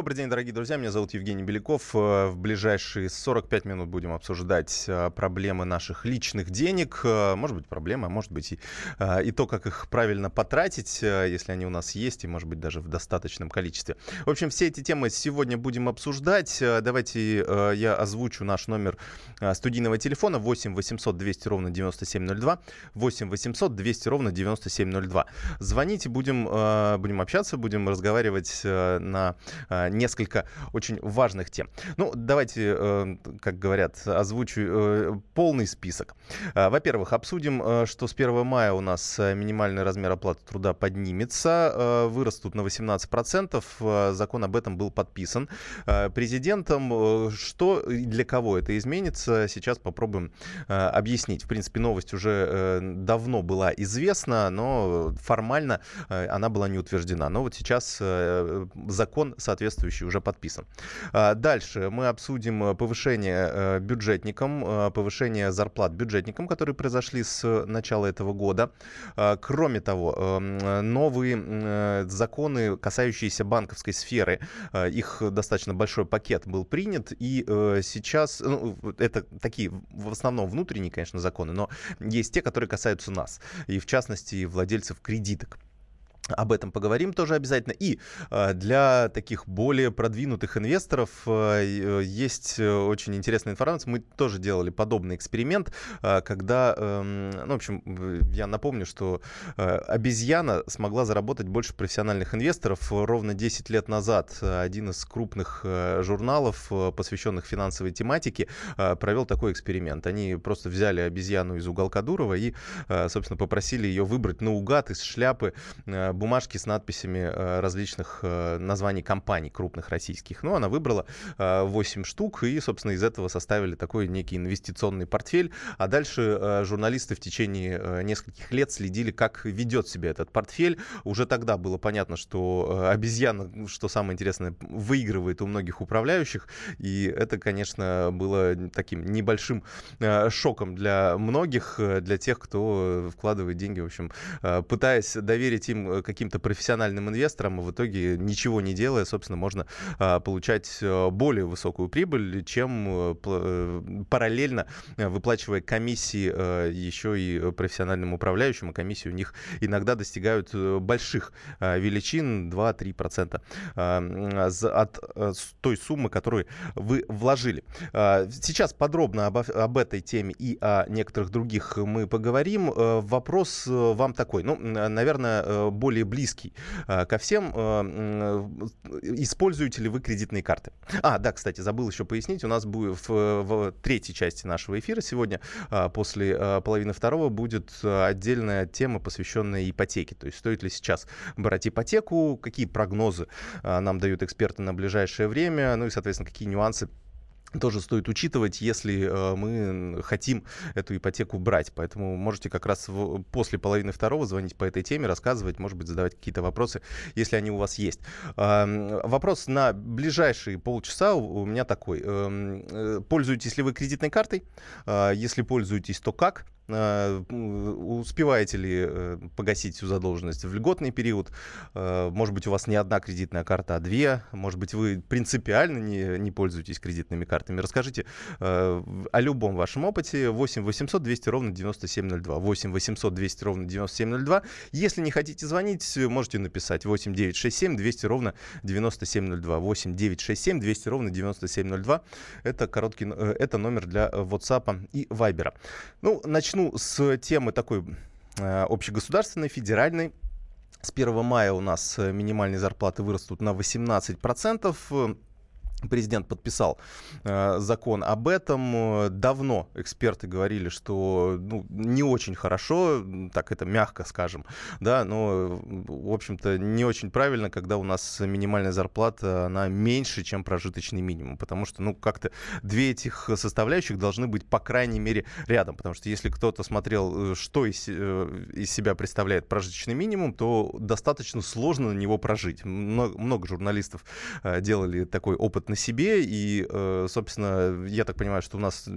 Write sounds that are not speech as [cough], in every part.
Добрый день, дорогие друзья. Меня зовут Евгений Беляков. Э, в ближайшие 45 минут будем обсуждать э, проблемы наших личных денег. Э, может быть, проблемы, а может быть и, и то, как их правильно потратить, если они у нас есть, и, может быть, даже в достаточном количестве. В общем, все эти темы сегодня будем обсуждать. Давайте я озвучу наш номер студийного телефона 8 800 200 ровно 9702. 8 800 200 ровно 9702. Звоните, будем, будем общаться, будем разговаривать на несколько очень важных тем. Ну, давайте, э, как говорят, озвучу э, полный список. А, во-первых, обсудим, э, что с 1 мая у нас минимальный размер оплаты труда поднимется, вырастут на 18%. Закон об этом был подписан президентом. Что и для кого это изменится, сейчас попробуем объяснить. В принципе, новость уже давно была известна, но формально она была не утверждена. Но вот сейчас закон, соответственно, соответствующий уже подписан. А, дальше мы обсудим э, повышение э, бюджетникам, э, повышение зарплат бюджетникам, которые произошли с начала этого года. А, кроме того, эм, новые законы, касающиеся банковской сферы, их достаточно большой пакет был принят, и сейчас, ну, это такие в основном внутренние, конечно, законы, но есть те, которые касаются нас, и в частности владельцев кредиток. Об этом поговорим тоже обязательно. И э, для таких более продвинутых инвесторов э, есть э, очень интересная информация. Мы тоже делали подобный эксперимент, когда, эм, ну, в общем, я напомню, что обезьяна смогла заработать больше профессиональных инвесторов ровно 10 лет назад. Один из крупных журналов, посвященных финансовой тематике, провел такой эксперимент. Они просто взяли обезьяну из уголка Дурова и, собственно, попросили ее выбрать наугад из шляпы бумажки с надписями э, различных э, названий компаний крупных российских. Ну, она выбрала 8 э, штук и, собственно, из этого составили такой некий инвестиционный портфель. А дальше журналисты в течение нескольких лет следили, как ведет себя этот портфель. Уже тогда было понятно, что обезьяна, что самое интересное, выигрывает у многих управляющих. И это, конечно, было таким небольшим шоком для многих, для тех, кто вкладывает деньги, в общем, пытаясь доверить им каким-то профессиональным инвесторам, а в итоге ничего не делая, собственно, можно а, получать э, более высокую прибыль, чем э, э, параллельно выплачивая комиссии еще и профессиональным управляющим, а комиссии у них иногда достигают больших величин, 2-3% от той суммы, которую вы вложили. Сейчас подробно об, об этой теме и о некоторых других мы поговорим. Вопрос вам такой, ну, наверное, более более близкий э, ко всем. Э, используете ли вы кредитные карты? А, да, кстати, забыл еще пояснить. У нас будет в, в третьей части нашего эфира сегодня, э, после половины второго, будет отдельная тема, посвященная ипотеке. То есть стоит ли сейчас брать ипотеку, какие прогнозы нам дают эксперты на ближайшее время, ну и, соответственно, какие нюансы тоже стоит учитывать, если э, мы хотим эту ипотеку брать. Поэтому можете как раз в, после половины второго звонить по этой теме, рассказывать, может быть, задавать какие-то вопросы, если они у вас есть. Э, вопрос на ближайшие полчаса у, у меня такой. Эм, э, пользуетесь ли вы кредитной картой? Э, если пользуетесь, то как? Э, успеваете ли э, погасить всю задолженность в льготный период? Э, может быть, у вас не одна кредитная карта, а две. Может быть, вы принципиально не, не пользуетесь кредитными картами. Расскажите о любом вашем опыте. 8 800 200 ровно 9702. 8 800 200 ровно 9702. Если не хотите звонить, можете написать 8 967 200 ровно 9702. 8 967 200 ровно 9702. Это короткий, это номер для WhatsApp и Viber. Ну, начну начну с темы такой э, общегосударственной, федеральной. С 1 мая у нас э, минимальные зарплаты вырастут на 18%. Президент подписал э, закон об этом. Давно эксперты говорили, что ну, не очень хорошо, так это мягко скажем, да, но, в общем-то, не очень правильно, когда у нас минимальная зарплата, она меньше, чем прожиточный минимум, потому что, ну, как-то две этих составляющих должны быть, по крайней мере, рядом, потому что если кто-то смотрел, э, что из, э, из себя представляет прожиточный минимум, то достаточно сложно на него прожить. Много, много журналистов э, делали такой опыт на себе, и, собственно, я так понимаю, что у нас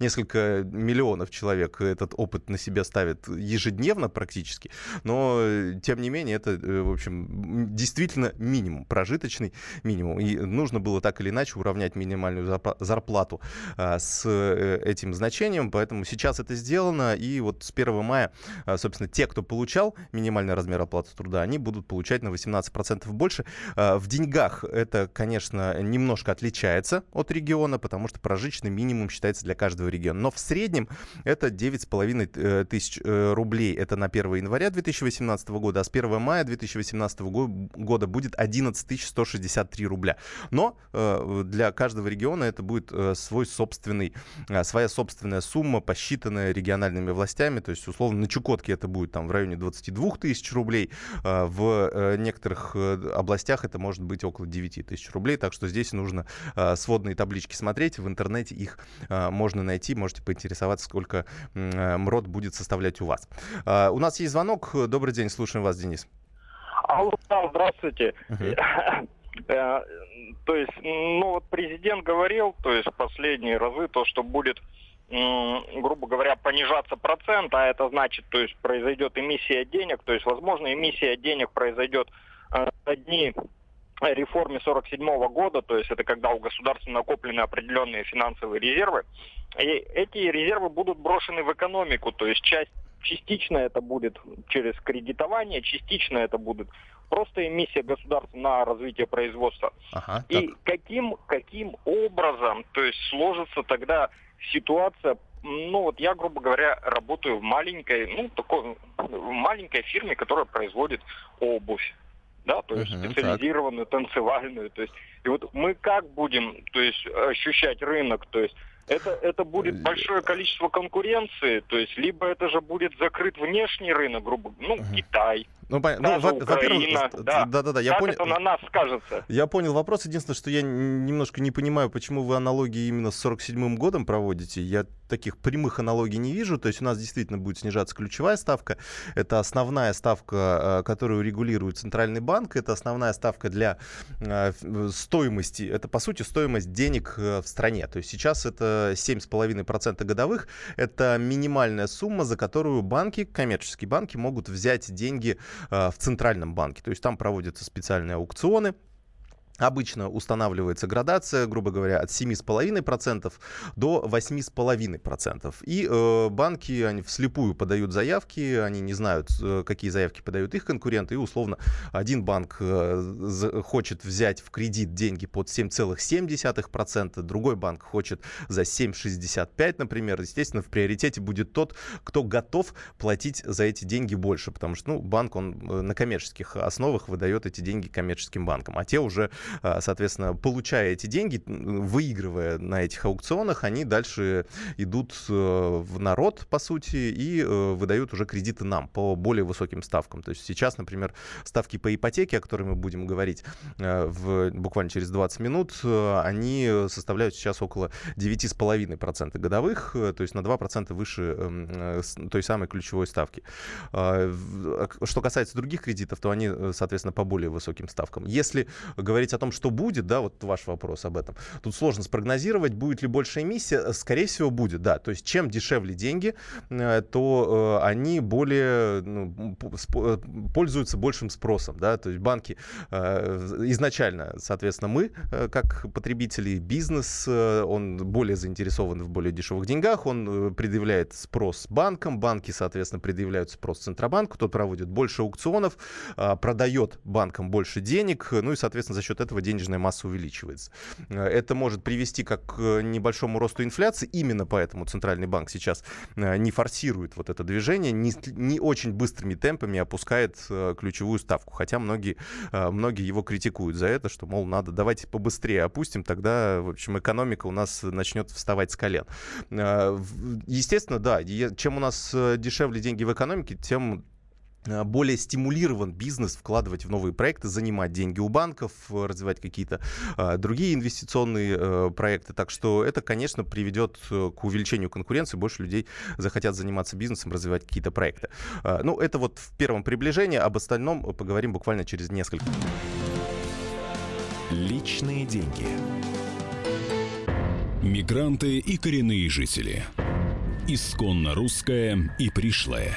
несколько миллионов человек этот опыт на себя ставит ежедневно практически, но, тем не менее, это, в общем, действительно минимум, прожиточный минимум, и нужно было так или иначе уравнять минимальную зарплату с этим значением, поэтому сейчас это сделано, и вот с 1 мая, собственно, те, кто получал минимальный размер оплаты труда, они будут получать на 18% больше. А, в деньгах это, конечно, немножко отличается от региона, потому что прожиточный минимум считается для каждого региона. Но в среднем это 9,5 э, тысяч э, рублей. Это на 1 января 2018 года, а с 1 мая 2018 года будет 11 163 рубля. Но э, для каждого региона это будет свой собственный, своя собственная сумма, посчитанная региональными властями. То есть, условно, на Чукотке это будет там в районе 22 тысяч рублей, в некоторых областях это может быть около 9 тысяч рублей, так что здесь нужно а, сводные таблички смотреть, в интернете их а, можно найти, можете поинтересоваться, сколько МРОД будет составлять у вас. У нас есть звонок, добрый день, слушаем вас, Денис. Алло, здравствуйте. [coughs] Э, то есть, ну вот президент говорил, то есть последние разы, то, что будет грубо говоря, понижаться процент, а это значит, то есть произойдет эмиссия денег, то есть, возможно, эмиссия денег произойдет э, одни реформе 47 года, то есть это когда у государства накоплены определенные финансовые резервы, и эти резервы будут брошены в экономику, то есть часть частично это будет через кредитование, частично это будет просто эмиссия государства на развитие производства. Ага, и каким, каким образом, то есть сложится тогда ситуация, ну вот я, грубо говоря, работаю в маленькой, ну такой, в маленькой фирме, которая производит обувь да, то есть uh-huh, специализированную, так. танцевальную, то есть и вот мы как будем, то есть ощущать рынок, то есть это, это будет э, большое количество конкуренции, то есть либо это же будет закрыт внешний рынок, грубо ну, uh-huh. Китай, ну, ну во-первых, да, да, да, я понял. это на нас скажется? Я понял вопрос. Единственное, что я немножко не понимаю, почему вы аналогии именно с 47-м годом проводите. Я таких прямых аналогий не вижу. То есть у нас действительно будет снижаться ключевая ставка. Это основная ставка, э, которую регулирует Центральный банк. Это основная ставка для э, стоимости. Это, по сути, стоимость денег в стране. То есть сейчас это 7,5% годовых. Это минимальная сумма, за которую банки, коммерческие банки, могут взять деньги Э, в Центральном банке. То есть там проводятся специальные аукционы, Обычно устанавливается градация, грубо говоря, от 7,5% до 8,5%. И э, банки, они вслепую подают заявки, они не знают, э, какие заявки подают их конкуренты, и условно один банк э, хочет взять в кредит деньги под 7,7%, другой банк хочет за 7,65, например. Естественно, в приоритете будет тот, кто готов платить за эти деньги больше, потому что ну, банк, он э, на коммерческих основах выдает эти деньги коммерческим банкам, а те уже соответственно, получая эти деньги, выигрывая на этих аукционах, они дальше идут э, в народ, по сути, и э, выдают уже кредиты нам по более высоким ставкам. То есть сейчас, например, ставки по ипотеке, о которой мы будем говорить э, в, буквально через 20 минут, они составляют сейчас около 9,5% годовых, то есть на 2% выше эм, той самой ключевой ставки. А, что касается других кредитов, то они, соответственно, по более высоким ставкам. Если говорить о том, что будет, да, вот ваш вопрос об этом. Тут сложно спрогнозировать, будет ли больше эмиссия. Скорее всего, будет, да. То есть, чем дешевле деньги, э, то э, они более ну, э, пользуются большим спросом, да. То есть банки изначально, соответственно, мы, как потребители, бизнес, он более заинтересован в более дешевых деньгах, он предъявляет спрос банкам, банки, соответственно, предъявляют спрос Центробанку, тот проводит больше аукционов, продает банкам больше денег, ну и, соответственно, за счет этого денежная масса увеличивается. Э, это может привести как к небольшому росту инфляции. Именно поэтому Центральный банк сейчас э, не форсирует вот это движение, не, не очень быстрыми темпами опускает э, ключевую ставку. Хотя многие, многие его критикуют за это, что, мол, надо давайте побыстрее опустим, тогда, в общем, экономика у нас начнет вставать с колен. Естественно, да, чем у нас дешевле деньги в экономике, тем Э, более стимулирован бизнес вкладывать в новые проекты, занимать деньги у банков, развивать какие-то э, другие инвестиционные э, проекты. Так что это, конечно, приведет э, к увеличению конкуренции, больше людей захотят заниматься бизнесом, развивать какие-то проекты. Э, ну, это вот в первом приближении, об остальном поговорим буквально через несколько. Личные деньги. Мигранты и коренные жители. Исконно русская и пришлая.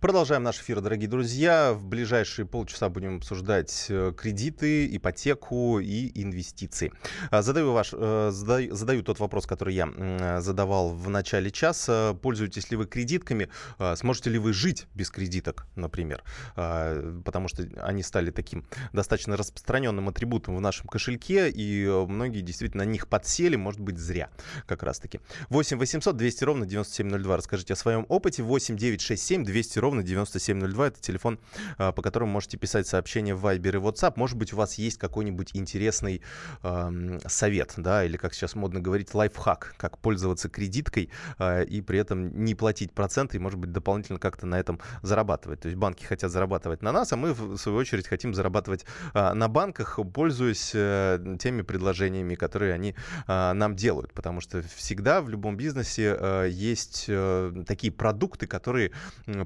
Продолжаем наш эфир, дорогие друзья. В ближайшие полчаса будем обсуждать э, кредиты, ипотеку и инвестиции. А, задаю, ваш, э, задаю, задаю тот вопрос, который я задавал в начале часа. Пользуетесь ли вы кредитками? А, сможете ли вы жить без кредиток, например? А, потому что они стали таким достаточно распространенным атрибутом в нашем кошельке, и многие действительно на них подсели, может быть, зря как раз-таки. 8 800 200 ровно 9702. Расскажите о своем опыте. 8 967 200 ровно ровно 9702. Это телефон, а, по которому можете писать сообщения в Viber и WhatsApp. Может быть, у вас есть какой-нибудь интересный э, совет, да, или, как сейчас модно говорить, лайфхак, как пользоваться кредиткой э, и при этом не платить проценты и, может быть, дополнительно как-то на этом зарабатывать. То есть банки хотят зарабатывать на нас, а мы, в свою очередь, хотим зарабатывать э, на банках, пользуясь э, теми предложениями, которые они э, нам делают. Потому что всегда в любом бизнесе э, есть э, такие продукты, которые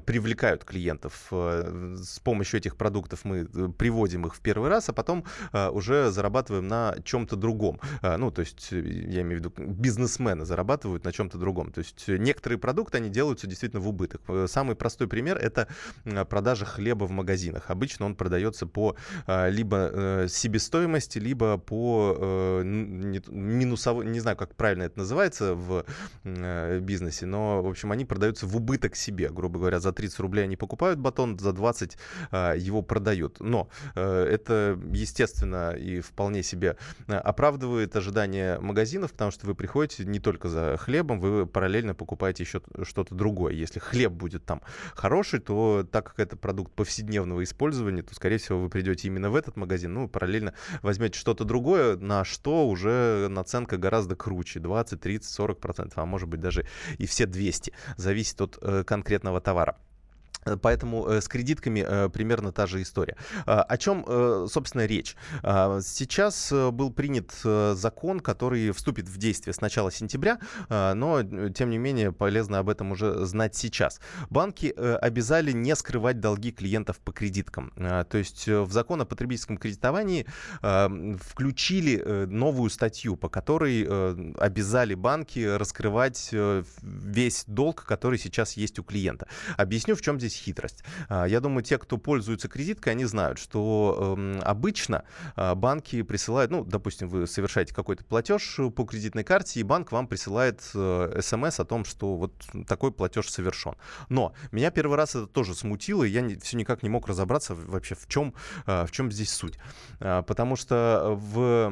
привлекают привлекают клиентов. Э, с помощью этих продуктов мы э, приводим их в первый раз, а потом э, уже зарабатываем на чем-то другом. Ну, то есть, я имею в виду, бизнесмены зарабатывают на чем-то другом. То есть, некоторые продукты, они делаются действительно в убыток. Самый простой пример — это продажа хлеба в магазинах. Обычно он продается по либо себестоимости, либо по минусовой, не знаю, как правильно это называется в бизнесе, но, в общем, они продаются в убыток себе, грубо говоря, за 30 рублей они покупают батон, за 20 а, его продают. Но э, это, естественно, и вполне себе э, оправдывает ожидания магазинов, потому что вы приходите не только за хлебом, вы параллельно покупаете еще что-то другое. Если хлеб будет там хороший, то так как это продукт повседневного использования, то, скорее всего, вы придете именно в этот магазин, ну, параллельно возьмете что-то другое, на что уже наценка гораздо круче, 20, 30, 40 процентов, а может быть даже и все 200, зависит от э, конкретного товара. Поэтому э, с кредитками э, примерно та же история. А, о чем, э, собственно, речь? А, сейчас был принят закон, который вступит в действие с начала сентября, а, но, тем не менее, полезно об этом уже знать сейчас. Банки обязали не скрывать долги клиентов по кредиткам. То есть в закон о потребительском кредитовании включили новую статью, по которой обязали банки раскрывать весь долг, который сейчас есть у клиента. Объясню, в чем здесь здесь хитрость. А, я думаю, те, кто пользуется кредиткой, они знают, что эм, обычно а, банки присылают, ну, допустим, вы совершаете какой-то платеж по кредитной карте, и банк вам присылает э, смс о том, что вот такой платеж совершен. Но меня первый раз это тоже смутило, и я все никак не мог разобраться вообще, в чем, а, в чем здесь суть. Потому что в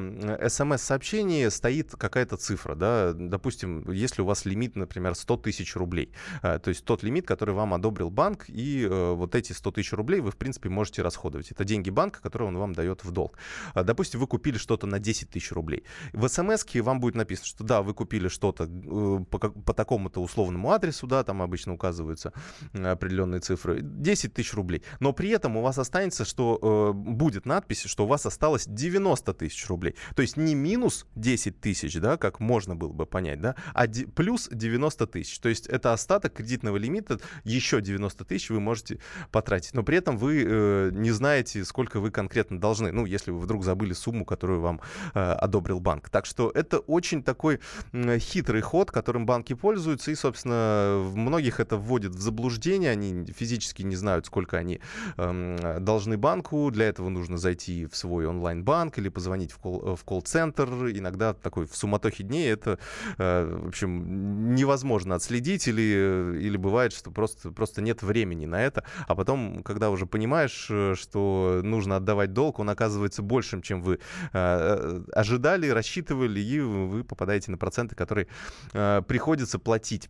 смс-сообщении стоит какая-то цифра, да, допустим, если у вас лимит, например, 100 тысяч рублей, то есть тот лимит, который вам одобрил банк, и э, вот эти 100 тысяч рублей вы, в принципе, можете расходовать. Это деньги банка, которые он вам дает в долг. А, допустим, вы купили что-то на 10 тысяч рублей. В смс вам будет написано, что да, вы купили что-то э, по, по такому-то условному адресу, да, там обычно указываются определенные цифры, 10 тысяч рублей. Но при этом у вас останется, что э, будет надпись, что у вас осталось 90 тысяч рублей. То есть не минус 10 тысяч, да, как можно было бы понять, да, а плюс 90 тысяч. То есть это остаток кредитного лимита, еще 90 тысяч тысяч вы можете потратить. Но при этом вы э, не знаете, сколько вы конкретно должны. Ну, если вы вдруг забыли сумму, которую вам э, одобрил банк. Так что это очень такой э, хитрый ход, которым банки пользуются. И, собственно, многих это вводит в заблуждение. Они физически не знают, сколько они э, должны банку. Для этого нужно зайти в свой онлайн-банк или позвонить в, кол- в колл-центр. Иногда такой в суматохе дней это, э, в общем, невозможно отследить. Или, или бывает, что просто, просто нет времени времени на это, а потом, когда уже понимаешь, э, что нужно отдавать долг, он оказывается большим, чем вы э, э ожидали, рассчитывали, и вы попадаете на проценты, которые приходится платить.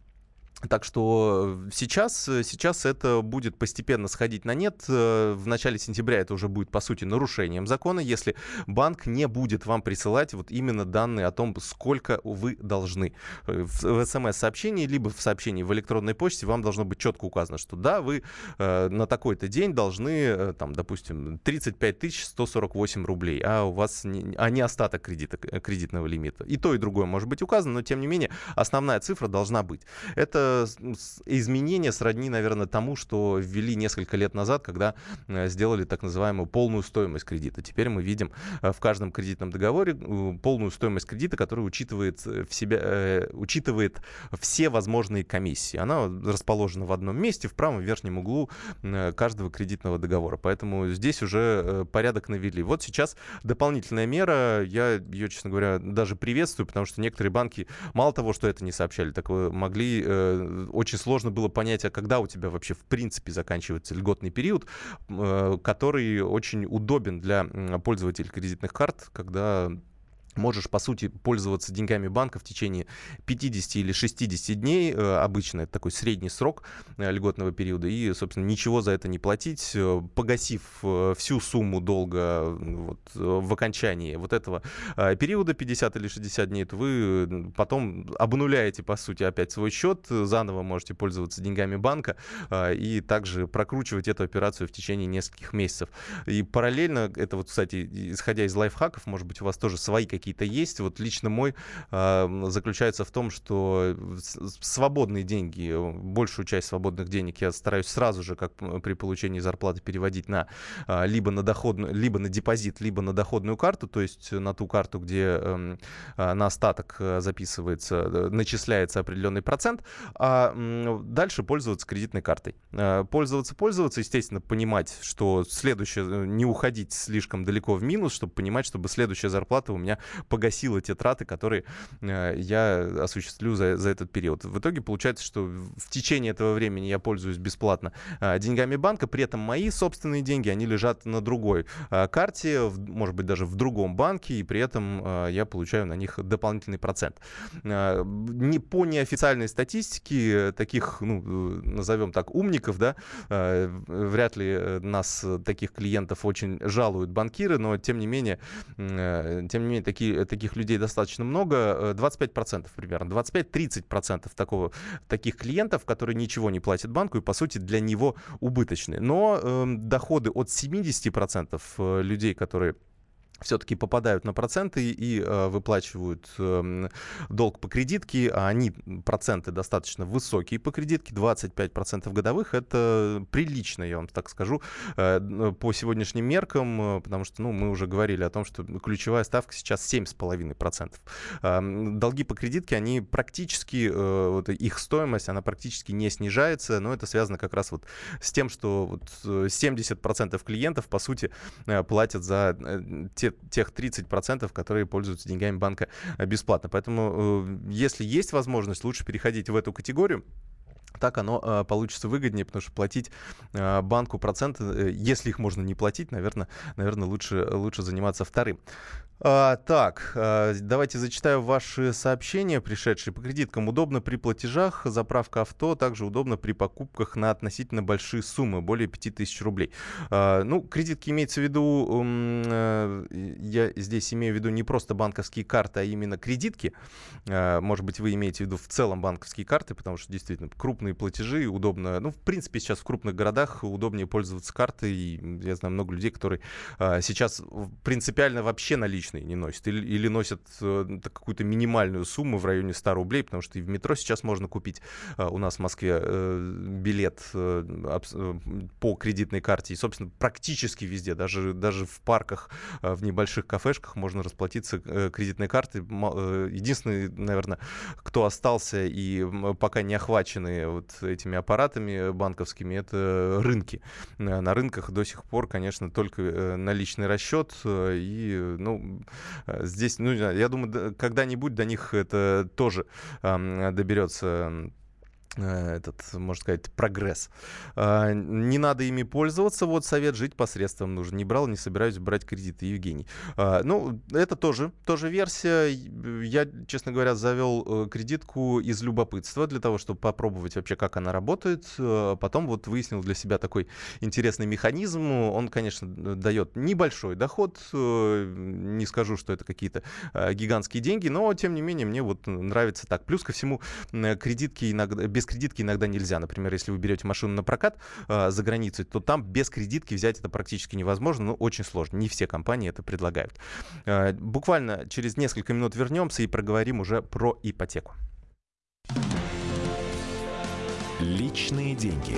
Так что сейчас, сейчас это будет постепенно сходить на нет. В начале сентября это уже будет, по сути, нарушением закона, если банк не будет вам присылать вот именно данные о том, сколько вы должны. В смс-сообщении, либо в сообщении в электронной почте вам должно быть четко указано, что да, вы э, на такой-то день должны, э, там, допустим, 35 148 рублей, а у вас не, а не остаток кредита, кредитного лимита. И то, и другое может быть указано, но тем не менее основная цифра должна быть. Это изменение сродни, наверное, тому, что ввели несколько лет назад, когда э, сделали так называемую полную стоимость кредита. Теперь мы видим э, в каждом кредитном договоре э, полную стоимость кредита, которая учитывает, в себя, э, учитывает все возможные комиссии. Она расположена в одном месте, в правом верхнем углу каждого кредитного договора. Поэтому здесь уже порядок навели. Вот сейчас дополнительная мера. Я ее, честно говоря, даже приветствую, потому что некоторые банки мало того, что это не сообщали, так могли очень сложно было понять, а когда у тебя вообще в принципе заканчивается льготный период, э, который очень удобен для пользователей кредитных карт, когда можешь, по сути, пользоваться деньгами банка в течение 50 или 60 дней. Э, обычно это такой средний срок э, льготного периода. И, собственно, ничего за это не платить. Э, погасив всю сумму долга вот, в окончании вот этого периода 50 или 60 дней, то вы потом обнуляете, по сути, опять свой счет, заново можете пользоваться деньгами банка и также прокручивать эту операцию в течение нескольких месяцев. И параллельно, это вот, кстати, исходя из лайфхаков, может быть, у вас тоже свои какие какие-то есть. Вот лично мой э, заключается в том, что свободные деньги, большую часть свободных денег я стараюсь сразу же, как при получении зарплаты, переводить на э, либо на доходную, либо на депозит, либо на доходную карту, то есть на ту карту, где э, на остаток записывается, э, начисляется определенный процент, а э, дальше пользоваться кредитной картой. Э, пользоваться, пользоваться, естественно, понимать, что следующее, э, не уходить слишком далеко в минус, чтобы понимать, чтобы следующая зарплата у меня погасила те траты, которые э, я осуществлю за, за этот период. В итоге получается, что в течение этого времени я пользуюсь бесплатно э, деньгами банка, при этом мои собственные деньги, они лежат на другой э, карте, может быть, даже в другом банке, и при этом я получаю на них дополнительный процент. Не по неофициальной статистике таких, ну, назовем так, умников, да, вряд ли нас, таких клиентов, очень жалуют банкиры, но тем не менее, тем не менее, такие такие, таких людей достаточно много, 25% э, примерно, 25-30% такого, таких клиентов, которые ничего не платят банку и, по сути, для него убыточны. Но э, доходы от 70% э, людей, которые все-таки попадают на проценты и э, выплачивают э, долг по кредитке, а они, проценты достаточно высокие по кредитке, 25% годовых, это прилично, я вам так скажу, э, по сегодняшним меркам, э, потому что, ну, мы уже говорили о том, что ключевая ставка сейчас 7,5%. Э, долги по кредитке, они практически, э, вот их стоимость, она практически не снижается, но это связано как раз вот с тем, что вот 70% э, клиентов, по сути, э, платят за э, те тех 30%, которые пользуются деньгами банка э, бесплатно. Поэтому, э, если есть возможность, лучше переходить в эту категорию так оно э, получится выгоднее, потому что платить э, банку проценты, э, если их можно не платить, наверное, наверное лучше, лучше заниматься вторым. А, так, а, давайте зачитаю ваши сообщения, пришедшие по кредиткам. Удобно при платежах, заправка авто, также удобно при покупках на относительно большие суммы, более 5000 рублей. А, ну, кредитки имеется в виду, я здесь имею в виду не просто банковские карты, а именно кредитки. А, может быть, вы имеете в виду в целом банковские карты, потому что действительно крупные платежи удобно. Ну, в принципе, сейчас в крупных городах удобнее пользоваться картой. И я знаю много людей, которые а, сейчас принципиально вообще наличные не носят. Или, или носят э, какую-то минимальную сумму в районе 100 рублей, потому что и в метро сейчас можно купить э, у нас в Москве э, билет э, по кредитной карте. И, собственно, практически везде, даже, даже в парках, э, в небольших кафешках можно расплатиться э, кредитной картой. Единственный, наверное, кто остался и пока не охвачены вот этими аппаратами банковскими, это рынки. Э, на рынках до сих пор, конечно, только э, наличный расчет. И, ну, Э, здесь, ну, я думаю, когда-нибудь до них это тоже доберется Э, этот, можно сказать, прогресс. А, не надо ими пользоваться. Вот совет жить посредством нужен. Не брал, не собираюсь брать кредиты, Евгений. А, ну, это тоже, тоже версия. Я, честно говоря, завел э, кредитку из любопытства для того, чтобы попробовать вообще, как она работает. Э, потом вот выяснил для себя такой интересный механизм. Он, конечно, дает небольшой доход. Не скажу, что это какие-то гигантские деньги, но, тем не менее, мне вот нравится так. Плюс ко всему, кредитки иногда без без кредитки иногда нельзя. Например, если вы берете машину на прокат э, за границей, то там без кредитки взять это практически невозможно, но очень сложно. Не все компании это предлагают. Э, буквально через несколько минут вернемся и проговорим уже про ипотеку. Личные деньги.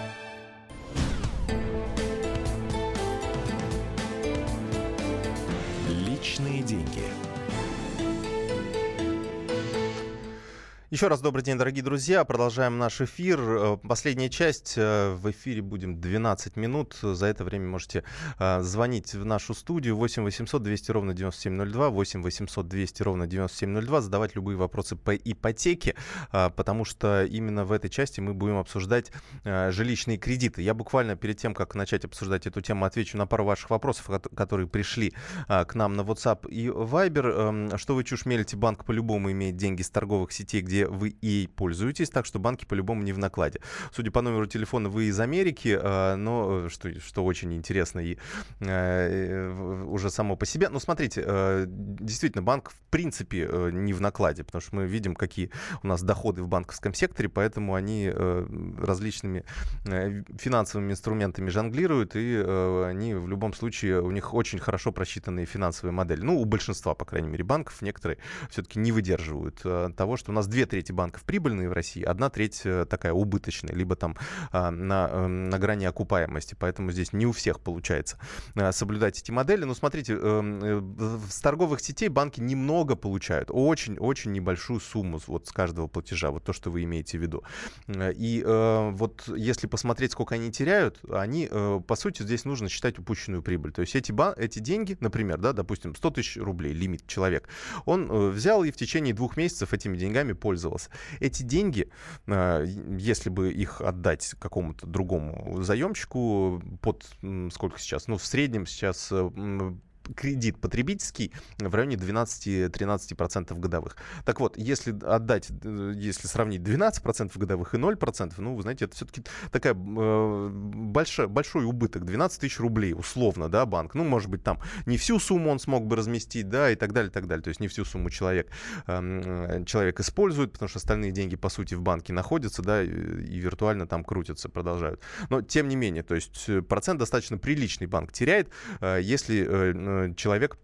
Еще раз добрый день, дорогие друзья. Продолжаем наш эфир. Э, последняя часть. Э, в эфире будем 12 минут. За это время можете э, звонить в нашу студию 8 800 200 ровно 9702, 8 800 200 ровно 9702, задавать любые вопросы по ипотеке, потому что именно в этой части мы будем обсуждать жилищные кредиты. Я буквально перед тем, как начать обсуждать эту тему, отвечу на пару ваших вопросов, которые пришли к нам на WhatsApp и Viber. Эм, что вы чушь мелите? Банк по-любому имеет деньги с торговых сетей, где вы и пользуетесь, так что банки по-любому не в накладе. Судя по номеру телефона, вы из Америки, а, но что, что очень интересно и э, уже само по себе. Но смотрите, э, действительно, банк в принципе э, не в накладе, потому что мы видим, какие у нас доходы в банковском секторе, поэтому они различными финансовыми инструментами жонглируют, и они в любом случае, у них очень хорошо просчитанные финансовые модели. Ну, у большинства, по крайней мере, банков некоторые все-таки не выдерживают того, что у нас две трети банков прибыльные в России, одна треть э, такая убыточная, либо там а, на, эм, на грани окупаемости. Поэтому здесь не у всех получается а, соблюдать эти модели. Но смотрите, эм, э, с торговых сетей банки немного получают, очень-очень небольшую сумму вот с каждого платежа, вот то, что вы имеете в виду. И вот если посмотреть, сколько они теряют, они, по сути, здесь нужно считать упущенную прибыль. То есть эти, бан- эти деньги, например, да, допустим, 100 тысяч рублей лимит человек, он взял и в течение двух месяцев этими деньгами пользовался пользовался. Эти деньги, а, если бы их отдать какому-то другому заемщику под сколько сейчас, ну в среднем сейчас э, кредит потребительский в районе 12-13% годовых. Так вот, если отдать, э, если сравнить 12% годовых и 0%, ну, вы знаете, это все-таки такая э, большая, большой убыток, 12 тысяч рублей, условно, да, банк. Ну, может быть, там не всю сумму он смог бы разместить, да, и так далее, и так далее. То есть не всю сумму человек, э, человек использует, потому что остальные деньги, по сути, в банке находятся, да, и, и виртуально там крутятся, продолжают. Но, тем не менее, то есть э, процент достаточно приличный банк теряет, э, если э, человек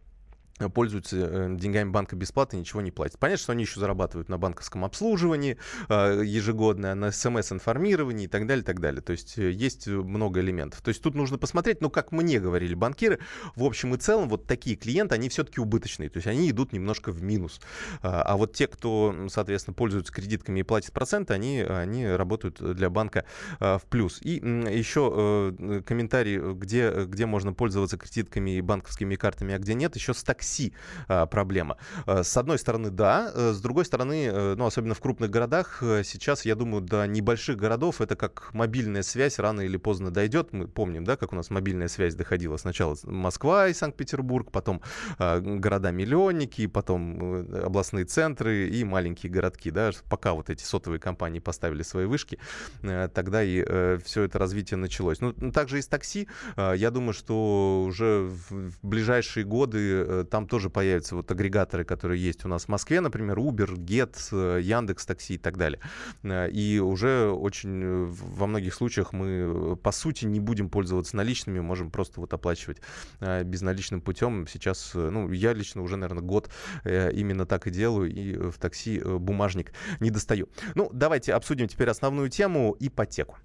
пользуются э, деньгами банка бесплатно, ничего не платят. Понятно, что они еще зарабатывают на банковском обслуживании э, ежегодное, на смс-информировании и так далее, так далее. То есть э, есть много элементов. То есть тут нужно посмотреть, но как мне говорили банкиры, в общем и целом вот такие клиенты, они все-таки убыточные, то есть они идут немножко в минус. А вот те, кто, соответственно, пользуются кредитками и платят проценты, они, они работают для банка в плюс. И еще комментарий, где, где можно пользоваться кредитками и банковскими картами, а где нет, еще с такси такси а, проблема. А, с одной стороны, да. Э, с другой стороны, э, ну, особенно в крупных городах, э, сейчас, я думаю, до небольших городов это как мобильная связь рано или поздно дойдет. Мы помним, да, как у нас мобильная связь доходила. Сначала Москва и Санкт-Петербург, потом а, города-миллионники, потом областные центры и маленькие городки, да, пока вот эти сотовые компании поставили свои вышки, тогда и все это развитие началось. Ну, также и с такси, я думаю, что уже в ближайшие годы там там тоже появятся вот агрегаторы, которые есть у нас в Москве, например, Uber, Get, Яндекс Такси и так далее. И уже очень во многих случаях мы, по сути, не будем пользоваться наличными, можем просто вот оплачивать безналичным путем. Сейчас, ну, я лично уже, наверное, год именно так и делаю, и в такси бумажник не достаю. Ну, давайте обсудим теперь основную тему — ипотеку.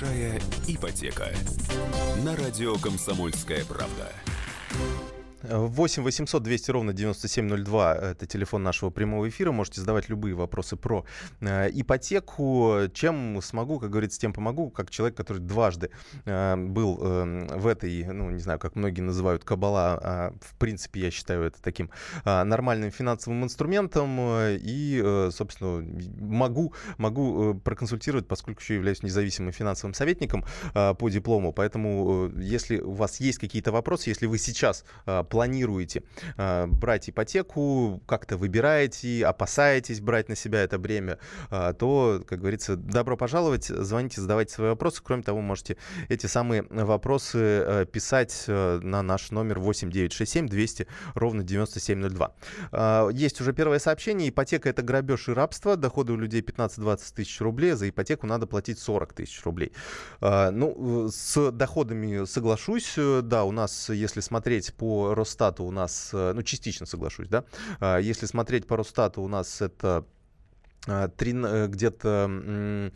Большая ипотека. На радио «Комсомольская правда». 8 800 200 ровно 9702 — это телефон нашего прямого эфира. Можете задавать любые вопросы про э, ипотеку. Чем смогу, как говорится, тем помогу. Как человек, который дважды э, был э, в этой, ну, не знаю, как многие называют, кабала. Э, в принципе, я считаю это таким э, нормальным финансовым инструментом. И, э, собственно, могу, могу проконсультировать, поскольку еще являюсь независимым финансовым советником по диплому. Поэтому, если у вас есть какие-то вопросы, если вы сейчас э, планируете э, брать ипотеку, как-то выбираете, опасаетесь брать на себя это бремя, э, то, как говорится, добро пожаловать, звоните, задавайте свои вопросы. Кроме того, можете эти самые вопросы э, писать э, на наш номер 8967 200 ровно 9702. Э, есть уже первое сообщение. Ипотека — это грабеж и рабство. Доходы у людей 15-20 тысяч рублей. За ипотеку надо платить 40 тысяч рублей. Э, ну, с доходами соглашусь. Да, у нас, если смотреть по Росстату у нас, э, ну, частично соглашусь, да, а, если смотреть по Росстату, у нас это где-то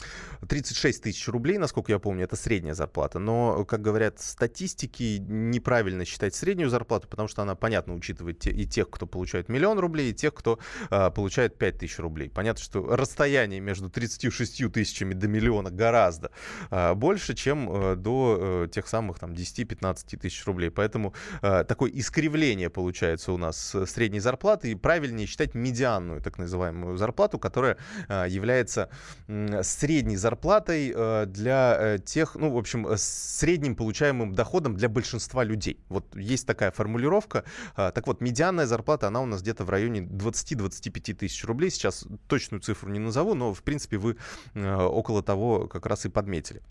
36 тысяч рублей, насколько я помню, это средняя зарплата. Но, как говорят статистики, неправильно считать среднюю зарплату, потому что она, понятно, учитывает и тех, кто получает миллион рублей, и тех, кто а, получает 5 тысяч рублей. Понятно, что расстояние между 36 тысячами до миллиона гораздо а, больше, чем а, до а, тех самых там 10-15 тысяч рублей. Поэтому такое искривление получается у нас средней зарплаты, и правильнее считать медианную, так называемую зарплату, которая Э, является средней зарплатой э, для э, тех, ну, в общем, средним получаемым доходом для большинства людей. Вот есть такая формулировка. Так вот, медианная зарплата, она у нас где-то в районе 20-25 тысяч рублей. Сейчас точную цифру не назову, но, в принципе, вы около того как раз и подметили.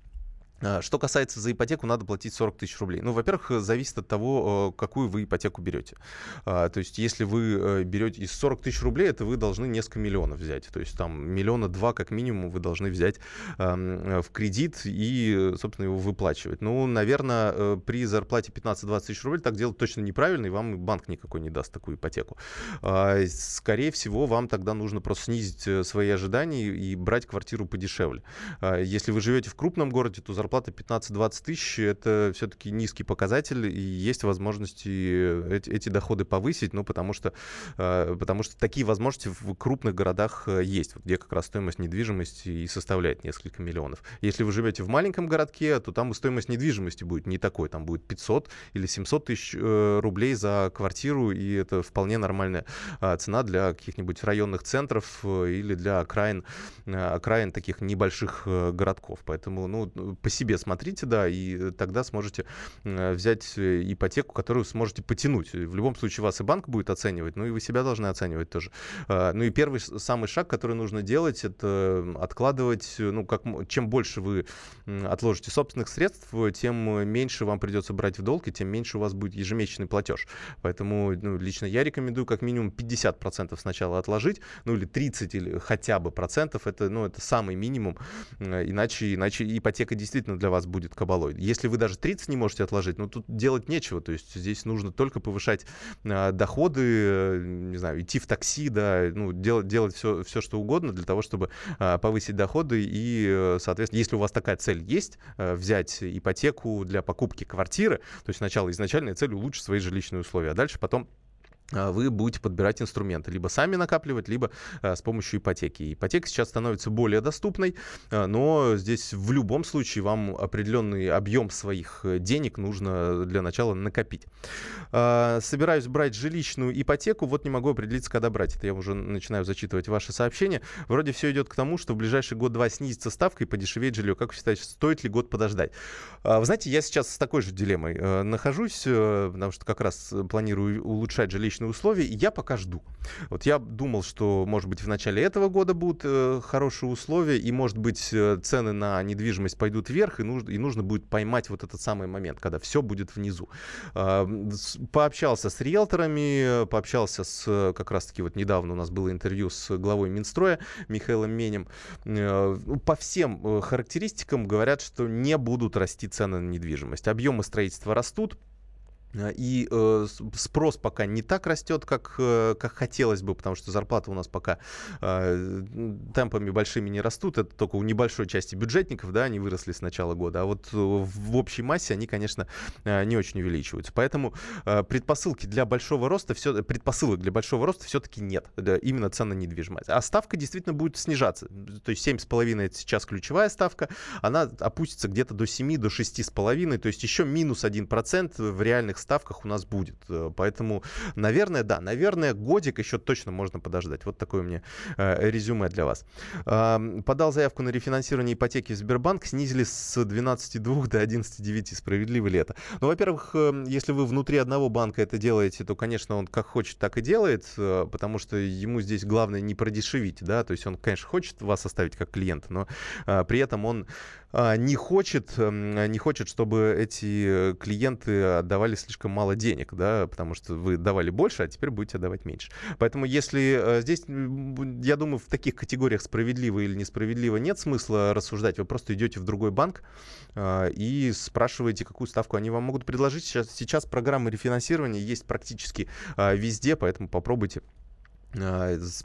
А, что касается за ипотеку, надо платить 40 тысяч рублей. Ну, во-первых, зависит от того, какую вы ипотеку берете. А, то есть, если вы э, берете из 40 тысяч рублей, это вы должны несколько миллионов взять. То есть, там миллиона два как минимум вы должны взять в кредит и, собственно, его выплачивать. Ну, наверное, э, при зарплате 15-20 тысяч рублей так делать точно неправильно, и вам банк никакой не даст такую ипотеку. А, скорее всего, вам тогда нужно просто снизить э, свои ожидания и брать квартиру подешевле. Если вы живете в крупном городе, то зарплата зарплата 15-20 тысяч, это все-таки низкий показатель, и есть возможности эти, эти доходы повысить, ну, потому что, э, потому что такие возможности в крупных городах э, есть, где как раз стоимость недвижимости и составляет несколько миллионов. Если вы живете в маленьком городке, то там стоимость недвижимости будет не такой, там будет 500 или 700 тысяч э, рублей за квартиру, и это вполне нормальная цена для каких-нибудь районных центров или для окраин, окраин таких небольших городков. Поэтому, ну, по себе смотрите, да, и э, тогда сможете э, взять э, ипотеку, которую сможете потянуть. В любом случае вас и банк будет оценивать, ну и вы себя должны оценивать тоже. А, ну и первый самый шаг, который нужно делать, это откладывать, ну, как, чем больше вы отложите собственных средств, тем меньше вам придется брать в долг, и тем меньше у вас будет ежемесячный платеж. Поэтому ну, лично я рекомендую как минимум 50% сначала отложить, ну или 30 или хотя бы процентов, это, ну, это самый минимум, иначе, иначе ипотека действительно действительно для вас будет кабалой. Если вы даже 30 не можете отложить, ну тут делать нечего. То есть здесь нужно только повышать э, доходы, э, не знаю, идти в такси, да, ну, делать, делать все, все, что угодно для того, чтобы э, повысить доходы. И, э, соответственно, если у вас такая цель есть, э, взять ипотеку для покупки квартиры, то есть сначала изначальная цель улучшить свои жилищные условия, а дальше потом вы будете подбирать инструменты. Либо сами накапливать, либо а, с помощью ипотеки. Ипотека сейчас становится более доступной, а, но здесь в любом случае вам определенный объем своих э, денег нужно для начала накопить. А, собираюсь брать жилищную ипотеку, вот не могу определиться, когда брать. Это я уже начинаю зачитывать ваши сообщения. Вроде все идет к тому, что в ближайший год-два снизится ставка и подешевеет жилье. Как вы считаете, стоит ли год подождать? А, вы знаете, я сейчас с такой же дилеммой э, нахожусь, э, потому что как раз планирую улучшать жилищную отличные условия, и я пока жду. Вот я думал, что, может быть, в начале этого года будут э, хорошие условия, и, может быть, э, цены на недвижимость пойдут вверх, и нужно, и нужно будет поймать вот этот самый момент, когда все будет внизу. Э, пообщался с риэлторами, пообщался с, как раз-таки вот недавно у нас было интервью с главой Минстроя Михаилом Менем. Э, по всем э, характеристикам говорят, что не будут расти цены на недвижимость. Объемы строительства растут, и э, спрос пока не так растет, как, э, как хотелось бы, потому что зарплаты у нас пока э, темпами большими не растут. Это только у небольшой части бюджетников, да, они выросли с начала года. А вот э, в общей массе они, конечно, э, не очень увеличиваются. Поэтому предпосылки для большого роста, все, предпосылок для большого роста все-таки нет. Именно цена недвижимости. А ставка действительно будет снижаться. То есть 7,5 это сейчас ключевая ставка. Она опустится где-то до 7, до 6,5. То есть еще минус 1% в реальных ставках у нас будет. Э, поэтому, наверное, да, наверное, годик еще точно можно подождать. Вот такое у меня э, резюме для вас. Подал заявку на рефинансирование ипотеки в Сбербанк, снизили с 12,2 до 11,9. Справедливо ли это? Ну, во-первых, э, если вы внутри одного банка это делаете, то, конечно, он как хочет, так и делает, э, потому что ему здесь главное не продешевить, да, то есть он, конечно, хочет вас оставить как клиента, но э, при этом он а, не хочет, эм, не хочет, чтобы эти клиенты отдавали слишком мало денег, да, потому что вы давали больше, а теперь будете отдавать меньше. Поэтому если э, здесь, я думаю, в таких категориях справедливо или несправедливо нет смысла рассуждать, вы просто идете в другой банк а, и спрашиваете, какую ставку они вам могут предложить. Сейчас, сейчас программы рефинансирования есть практически а, везде, поэтому попробуйте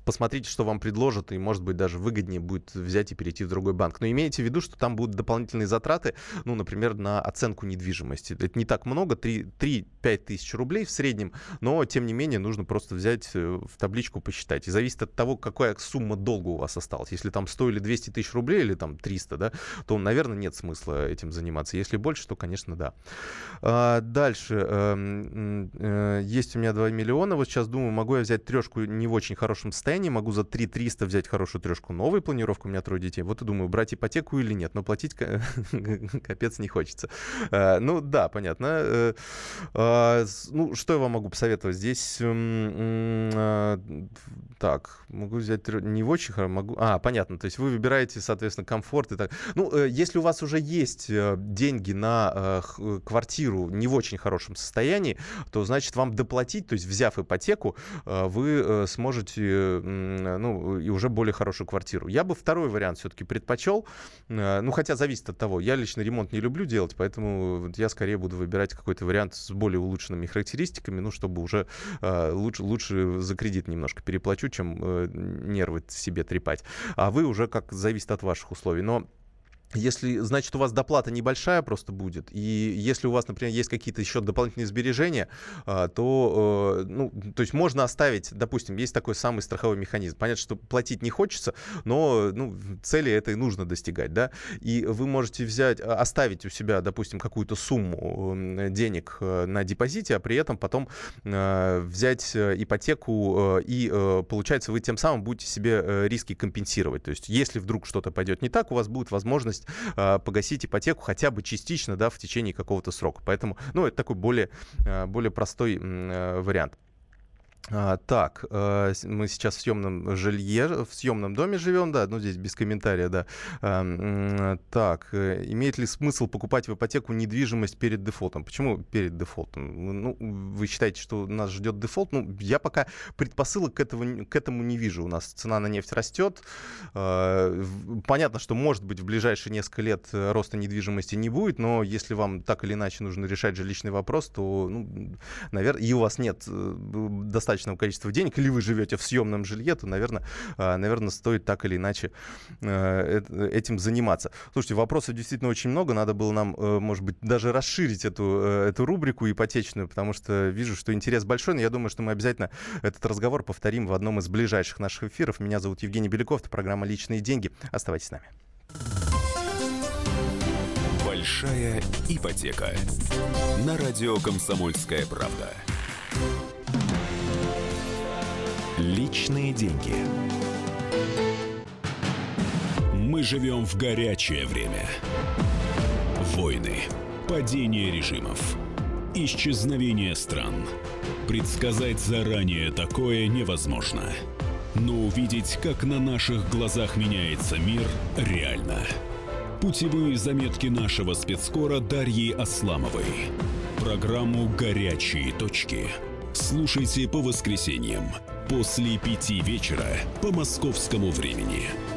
посмотрите, что вам предложат, и, может быть, даже выгоднее будет взять и перейти в другой банк. Но имейте в виду, что там будут дополнительные затраты, ну, например, на оценку недвижимости. Это не так много, 3-5 тысяч рублей в среднем, но, тем не менее, нужно просто взять э, в табличку, посчитать. И зависит от того, какая сумма долга у вас осталась. Если там 100 или 200 тысяч рублей, или там 300, да, то, наверное, нет смысла этим заниматься. Если больше, то, конечно, да. А, дальше. Эм, э, есть у меня 2 миллиона. Вот сейчас думаю, могу я взять трешку не очень хорошем состоянии, могу за 3 300 взять хорошую трешку, новую планировку, у меня трое детей. Вот и думаю, брать ипотеку или нет, но платить [laughs] капец не хочется. Э, ну да, понятно. Э, а, ну, что я вам могу посоветовать? Здесь так, могу взять не в очень хорошо, могу... А, понятно, то есть вы выбираете, соответственно, комфорт и так. Ну, э, если у вас уже есть деньги на квартиру не в очень хорошем состоянии, то, значит, вам доплатить, то есть взяв ипотеку, вы сможете можете, ну, и уже более хорошую квартиру. Я бы второй вариант все-таки предпочел, э, ну, хотя зависит от того. Я лично ремонт не люблю делать, поэтому я скорее буду выбирать какой-то вариант с более улучшенными характеристиками, ну, чтобы уже э, лучше, лучше за кредит немножко переплачу, чем э, нервы себе трепать. А вы уже как зависит от ваших условий. Но если, значит, у вас доплата небольшая просто будет, и если у вас, например, есть какие-то еще дополнительные сбережения, а, то, э, ну, то есть можно оставить, допустим, есть такой самый страховой механизм. Понятно, что платить не хочется, но, ну, цели этой нужно достигать, да, и вы можете взять, а, оставить у себя, допустим, какую-то сумму денег э, на депозите, а при этом потом э, взять ипотеку, и, получается, вы тем самым будете себе риски компенсировать. То есть, если вдруг что-то пойдет не так, у вас будет возможность возможность э, погасить ипотеку хотя бы частично, да, в течение какого-то срока. Поэтому, ну, это такой более, э, более простой э, вариант. А, так, э, мы сейчас в съемном жилье, в съемном доме живем, да, ну здесь без комментария, да. Э, так, э, имеет ли смысл покупать в ипотеку недвижимость перед дефолтом? Почему перед дефолтом? Ну, вы считаете, что нас ждет дефолт? Ну, я пока предпосылок к, этого, к этому не вижу. У нас цена на нефть растет. Э, понятно, что, может быть, в ближайшие несколько лет э, роста недвижимости не будет, но если вам так или иначе нужно решать жилищный вопрос, то, ну, наверное, и у вас нет достаточно достаточного количества денег, или вы живете в съемном жилье, то, наверное, а, наверное стоит так или иначе э, этим заниматься. Слушайте, вопросов действительно очень много. Надо было нам, э, может быть, даже расширить эту, э, эту рубрику ипотечную, потому что вижу, что интерес большой, но я думаю, что мы обязательно этот разговор повторим в одном из ближайших наших эфиров. Меня зовут Евгений Беляков, это программа «Личные деньги». Оставайтесь с нами. Большая ипотека. На радио «Комсомольская правда». Личные деньги. Мы живем в горячее время. Войны, падение режимов, исчезновение стран – Предсказать заранее такое невозможно. Но увидеть, как на наших глазах меняется мир, реально. Путевые заметки нашего спецкора Дарьи Асламовой. Программу «Горячие точки». Слушайте по воскресеньям после пяти вечера по московскому времени.